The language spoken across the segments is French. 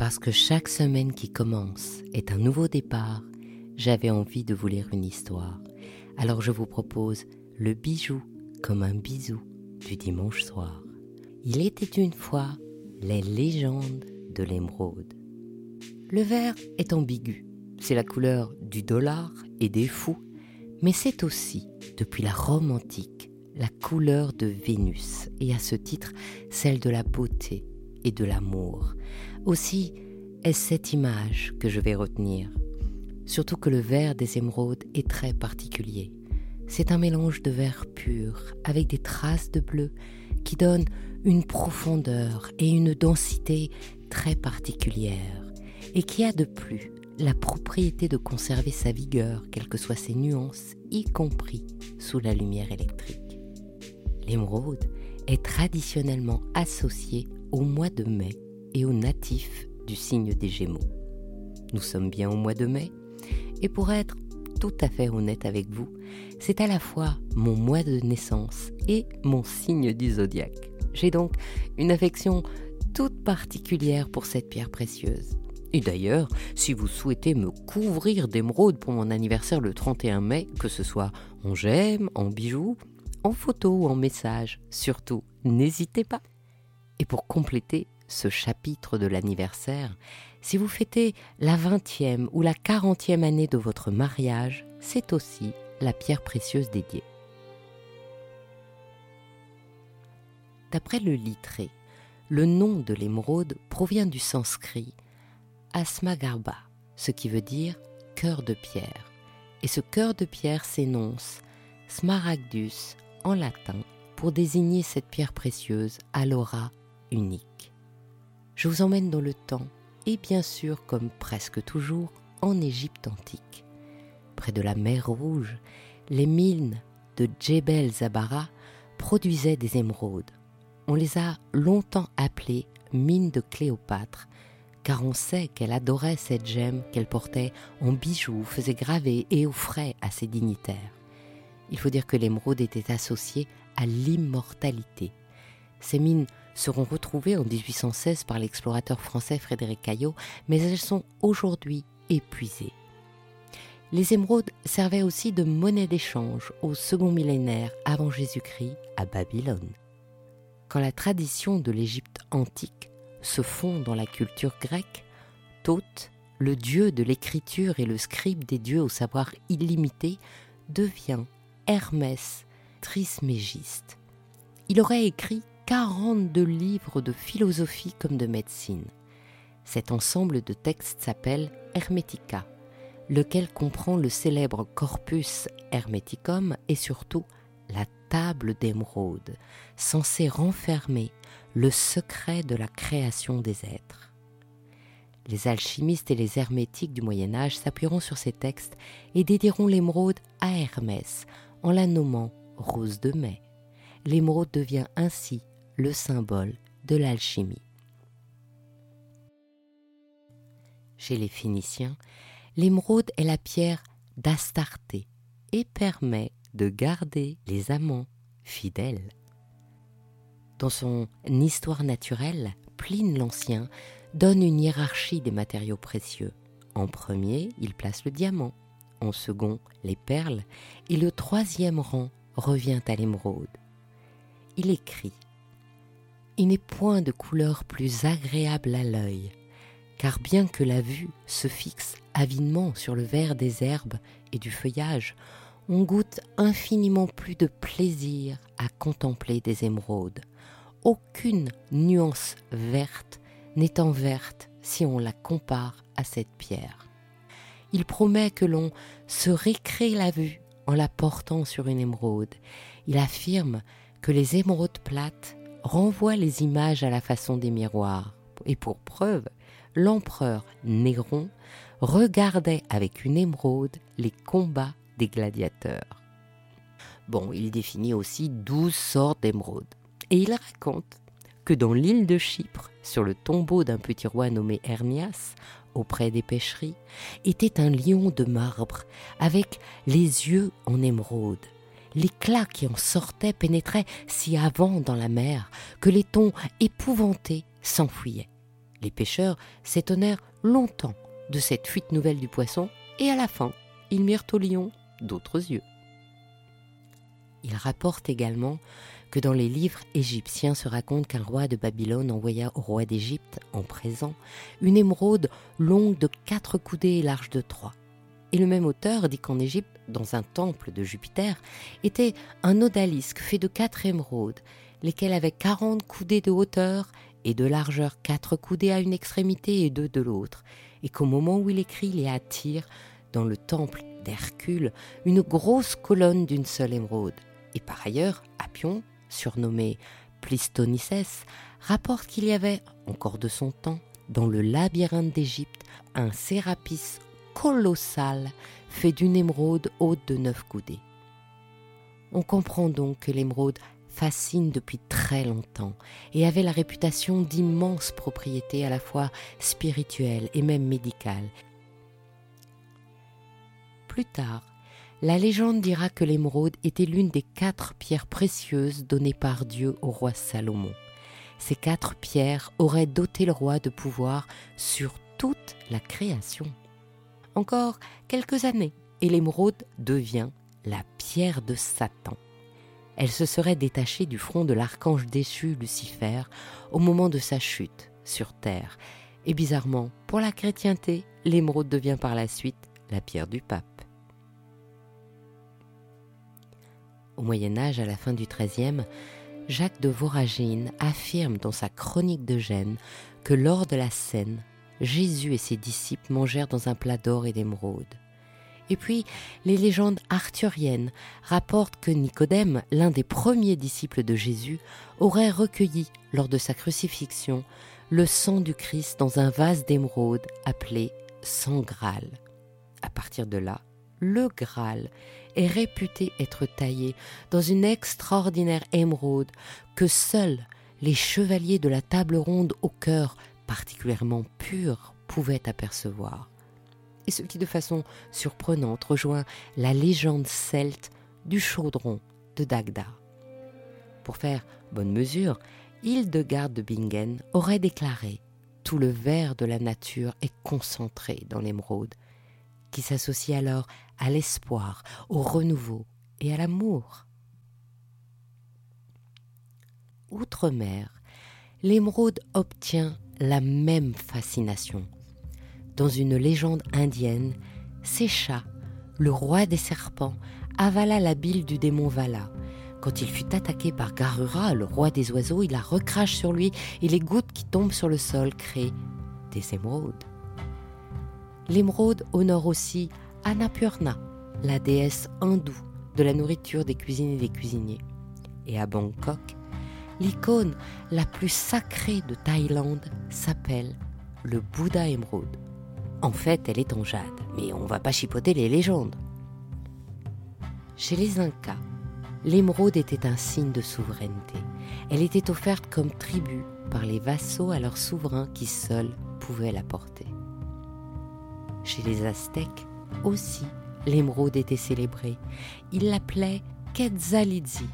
parce que chaque semaine qui commence est un nouveau départ, j'avais envie de vous lire une histoire. Alors je vous propose le bijou comme un bisou du dimanche soir. Il était une fois les légendes de l'émeraude. Le vert est ambigu. C'est la couleur du dollar et des fous, mais c'est aussi, depuis la Rome antique, la couleur de Vénus, et à ce titre celle de la beauté et de l'amour. Aussi est-ce cette image que je vais retenir, surtout que le vert des émeraudes est très particulier. C'est un mélange de vert pur avec des traces de bleu qui donnent une profondeur et une densité très particulières et qui a de plus la propriété de conserver sa vigueur, quelles que soient ses nuances, y compris sous la lumière électrique. L'émeraude est traditionnellement associée au mois de mai et aux natifs du signe des Gémeaux. Nous sommes bien au mois de mai, et pour être tout à fait honnête avec vous, c'est à la fois mon mois de naissance et mon signe du zodiaque. J'ai donc une affection toute particulière pour cette pierre précieuse. Et d'ailleurs, si vous souhaitez me couvrir d'émeraude pour mon anniversaire le 31 mai, que ce soit en gemme, en bijoux, en photo ou en message, surtout, n'hésitez pas. Et pour compléter ce chapitre de l'anniversaire, si vous fêtez la 20e ou la 40e année de votre mariage, c'est aussi la pierre précieuse dédiée. D'après le littré, le nom de l'émeraude provient du sanskrit Asmagarba, ce qui veut dire cœur de pierre. Et ce cœur de pierre s'énonce Smaragdus en latin pour désigner cette pierre précieuse à l'aura unique. Je vous emmène dans le temps et bien sûr, comme presque toujours, en Égypte antique. Près de la mer Rouge, les mines de Djebel Zabara produisaient des émeraudes. On les a longtemps appelées mines de Cléopâtre, car on sait qu'elle adorait cette gemme qu'elle portait en bijoux, faisait graver et offrait à ses dignitaires. Il faut dire que l'émeraude était associée à l'immortalité. Ces mines seront retrouvées en 1816 par l'explorateur français Frédéric Caillot, mais elles sont aujourd'hui épuisées. Les émeraudes servaient aussi de monnaie d'échange au second millénaire avant Jésus-Christ à Babylone. Quand la tradition de l'Égypte antique se fond dans la culture grecque, Thoth, le dieu de l'écriture et le scribe des dieux au savoir illimité, devient Hermès Trismégiste. Il aurait écrit 42 livres de philosophie comme de médecine. Cet ensemble de textes s'appelle Hermetica, lequel comprend le célèbre Corpus Hermeticum et surtout la table d'émeraude, censée renfermer le secret de la création des êtres. Les alchimistes et les hermétiques du Moyen Âge s'appuieront sur ces textes et dédieront l'émeraude à Hermès en la nommant rose de mai. L'émeraude devient ainsi le symbole de l'alchimie. Chez les Phéniciens, l'émeraude est la pierre d'Astarté et permet de garder les amants fidèles. Dans son Histoire naturelle, Pline l'Ancien donne une hiérarchie des matériaux précieux. En premier, il place le diamant, en second, les perles, et le troisième rang revient à l'émeraude. Il écrit il n'est point de couleur plus agréable à l'œil, car bien que la vue se fixe avidement sur le vert des herbes et du feuillage, on goûte infiniment plus de plaisir à contempler des émeraudes. Aucune nuance verte n'étant verte si on la compare à cette pierre. Il promet que l'on se récrée la vue en la portant sur une émeraude. Il affirme que les émeraudes plates renvoie les images à la façon des miroirs. Et pour preuve, l'empereur Néron regardait avec une émeraude les combats des gladiateurs. Bon, il définit aussi douze sortes d'émeraudes. Et il raconte que dans l'île de Chypre, sur le tombeau d'un petit roi nommé Hermias, auprès des pêcheries, était un lion de marbre avec les yeux en émeraude l'éclat qui en sortait pénétrait si avant dans la mer que les tons épouvantés s'enfuyaient. Les pêcheurs s'étonnèrent longtemps de cette fuite nouvelle du poisson et à la fin, ils mirent au lion d'autres yeux. Il rapporte également que dans les livres égyptiens se raconte qu'un roi de Babylone envoya au roi d'Égypte, en présent, une émeraude longue de quatre coudées et large de trois. Et le même auteur dit qu'en Égypte, dans un temple de Jupiter, était un odalisque fait de quatre émeraudes, lesquelles avaient quarante coudées de hauteur et de largeur quatre coudées à une extrémité et deux de l'autre, et qu'au moment où il écrit, il y attire, dans le temple d'Hercule, une grosse colonne d'une seule émeraude. Et par ailleurs, Apion, surnommé Plistonices, rapporte qu'il y avait, encore de son temps, dans le labyrinthe d'Égypte, un sérapis colossal fait d'une émeraude haute de neuf coudées. On comprend donc que l'émeraude fascine depuis très longtemps et avait la réputation d'immenses propriétés à la fois spirituelles et même médicales. Plus tard, la légende dira que l'émeraude était l'une des quatre pierres précieuses données par Dieu au roi Salomon. Ces quatre pierres auraient doté le roi de pouvoir sur toute la création. Encore quelques années et l'émeraude devient la pierre de Satan. Elle se serait détachée du front de l'archange déchu Lucifer au moment de sa chute sur terre. Et bizarrement, pour la chrétienté, l'émeraude devient par la suite la pierre du pape. Au Moyen Âge, à la fin du XIIIe, Jacques de Voragine affirme dans sa chronique de Gênes que lors de la scène, Jésus et ses disciples mangèrent dans un plat d'or et d'émeraude. Et puis, les légendes arthuriennes rapportent que Nicodème, l'un des premiers disciples de Jésus, aurait recueilli, lors de sa crucifixion, le sang du Christ dans un vase d'émeraude appelé sang Graal. À partir de là, le Graal est réputé être taillé dans une extraordinaire émeraude que seuls les chevaliers de la table ronde au cœur particulièrement pur pouvaient apercevoir. Et ce qui de façon surprenante rejoint la légende celte du chaudron de Dagda. Pour faire bonne mesure, Hildegarde de Bingen aurait déclaré Tout le verre de la nature est concentré dans l'émeraude, qui s'associe alors à l'espoir, au renouveau et à l'amour. Outre-mer, l'émeraude obtient la même fascination. Dans une légende indienne, Sécha, le roi des serpents, avala la bile du démon Vala. Quand il fut attaqué par Garura, le roi des oiseaux, il la recrache sur lui et les gouttes qui tombent sur le sol créent des émeraudes. L'émeraude honore aussi Annapurna, la déesse hindoue de la nourriture des cuisines et des cuisiniers. Et à Bangkok, l'icône la plus sacrée de Thaïlande s'appelle le Bouddha émeraude. En fait, elle est en jade, mais on va pas chipoter les légendes. Chez les Incas, l'émeraude était un signe de souveraineté. Elle était offerte comme tribut par les vassaux à leurs souverains qui seuls pouvaient la porter. Chez les Aztèques aussi, l'émeraude était célébrée. Ils l'appelaient Quetzalidzi,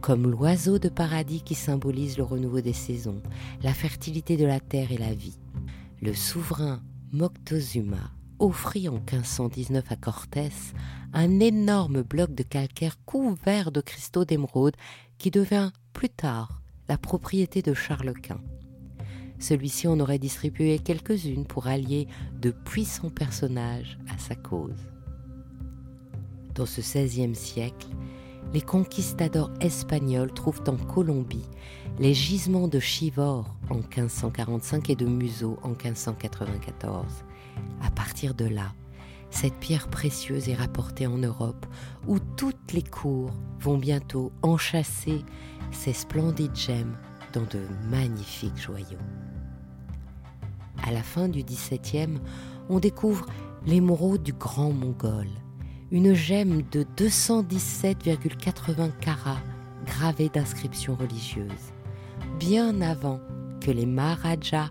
comme l'oiseau de paradis qui symbolise le renouveau des saisons, la fertilité de la terre et la vie. Le souverain Moctezuma offrit en 1519 à Cortés un énorme bloc de calcaire couvert de cristaux d'émeraude qui devint plus tard la propriété de Charles Quint. Celui-ci en aurait distribué quelques-unes pour allier de puissants personnages à sa cause. Dans ce XVIe siècle, les conquistadors espagnols trouvent en Colombie les gisements de Chivor en 1545 et de Museau en 1594. À partir de là, cette pierre précieuse est rapportée en Europe, où toutes les cours vont bientôt enchasser ces splendides gemmes dans de magnifiques joyaux. À la fin du XVIIe, on découvre l'émeraude du Grand Mongol, une gemme de 217,80 carats gravée d'inscriptions religieuses, bien avant que les Maharajas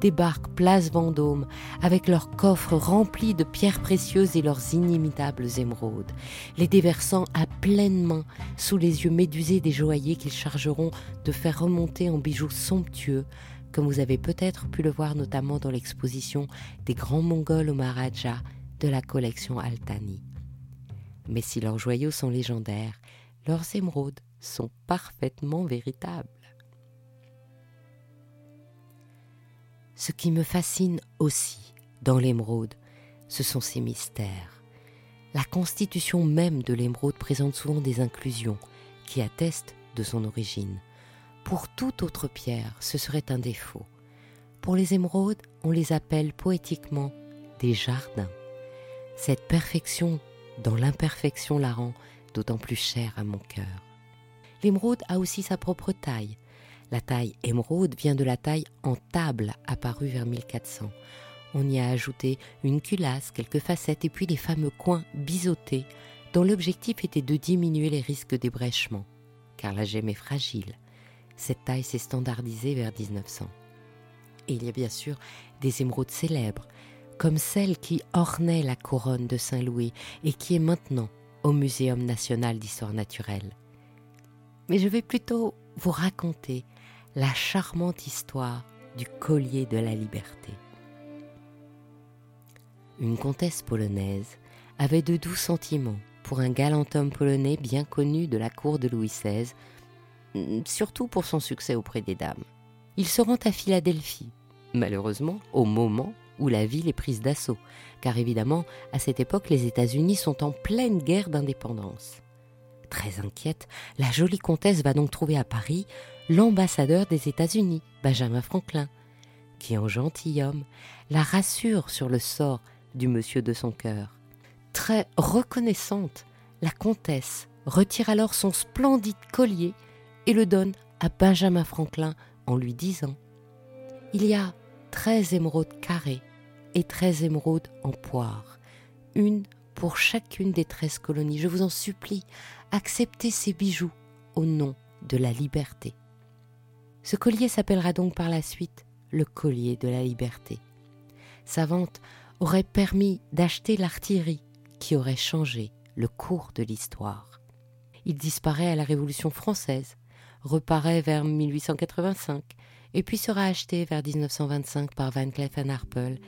débarquent place Vendôme avec leurs coffres remplis de pierres précieuses et leurs inimitables émeraudes, les déversant à pleine main sous les yeux médusés des joailliers qu'ils chargeront de faire remonter en bijoux somptueux comme vous avez peut-être pu le voir notamment dans l'exposition des grands Mongols au Maharaja de la collection Altani. Mais si leurs joyaux sont légendaires, leurs émeraudes sont parfaitement véritables. Ce qui me fascine aussi dans l'émeraude, ce sont ses mystères. La constitution même de l'émeraude présente souvent des inclusions qui attestent de son origine. Pour toute autre pierre, ce serait un défaut. Pour les émeraudes, on les appelle poétiquement des jardins. Cette perfection dans l'imperfection la rend d'autant plus chère à mon cœur. L'émeraude a aussi sa propre taille. La taille émeraude vient de la taille en table apparue vers 1400. On y a ajouté une culasse, quelques facettes et puis les fameux coins biseautés dont l'objectif était de diminuer les risques d'ébrèchement, car la gemme est fragile. Cette taille s'est standardisée vers 1900. Et il y a bien sûr des émeraudes célèbres, comme celle qui ornait la couronne de Saint-Louis et qui est maintenant au Muséum national d'histoire naturelle. Mais je vais plutôt vous raconter la charmante histoire du collier de la liberté. Une comtesse polonaise avait de doux sentiments pour un galant homme polonais bien connu de la cour de Louis XVI, surtout pour son succès auprès des dames. Il se rend à Philadelphie, malheureusement au moment où la ville est prise d'assaut, car évidemment, à cette époque, les États-Unis sont en pleine guerre d'indépendance. Très inquiète, la jolie comtesse va donc trouver à Paris l'ambassadeur des États-Unis, Benjamin Franklin, qui en gentilhomme la rassure sur le sort du monsieur de son cœur. Très reconnaissante, la comtesse retire alors son splendide collier et le donne à Benjamin Franklin en lui disant Il y a treize émeraudes carrées et treize émeraudes en poire, une pour chacune des treize colonies. Je vous en supplie, acceptez ces bijoux au nom de la liberté. Ce collier s'appellera donc par la suite le collier de la liberté. Sa vente aurait permis d'acheter l'artillerie qui aurait changé le cours de l'histoire. Il disparaît à la Révolution française, reparaît vers 1885 et puis sera acheté vers 1925 par Van Cleef Arpels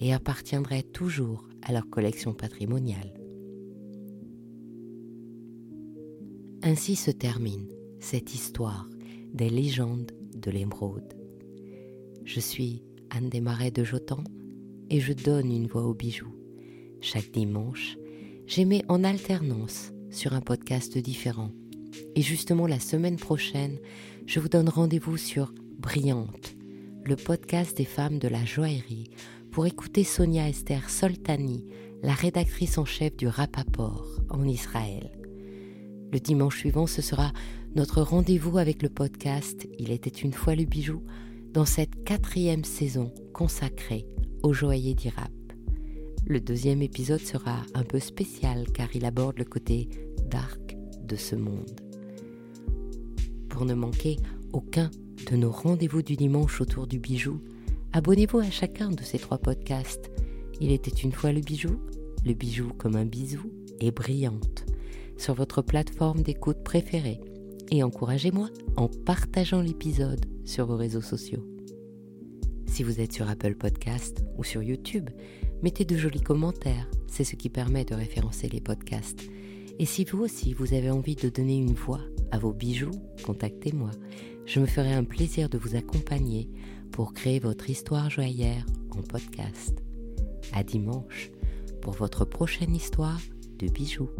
et appartiendrait toujours à leur collection patrimoniale. Ainsi se termine cette histoire des légendes de l'émeraude. Je suis Anne Desmarais de Jotan et je donne une voix aux bijoux. Chaque dimanche, j'émets en alternance sur un podcast différent. Et justement la semaine prochaine, je vous donne rendez-vous sur Brillante, le podcast des femmes de la joaillerie, pour écouter Sonia Esther Soltani, la rédactrice en chef du Rapaport en Israël. Le dimanche suivant, ce sera notre rendez-vous avec le podcast Il était une fois le bijou dans cette quatrième saison consacrée au joaillier d'Irap. Le deuxième épisode sera un peu spécial car il aborde le côté dark de ce monde. Pour ne manquer aucun de nos rendez-vous du dimanche autour du bijou, abonnez-vous à chacun de ces trois podcasts. Il était une fois le bijou, le bijou comme un bisou et brillante sur votre plateforme d'écoute préférée et encouragez-moi en partageant l'épisode sur vos réseaux sociaux. Si vous êtes sur Apple Podcast ou sur YouTube, mettez de jolis commentaires, c'est ce qui permet de référencer les podcasts. Et si vous aussi vous avez envie de donner une voix à vos bijoux, contactez-moi. Je me ferai un plaisir de vous accompagner pour créer votre histoire joyeuse en podcast. À dimanche pour votre prochaine histoire de bijoux.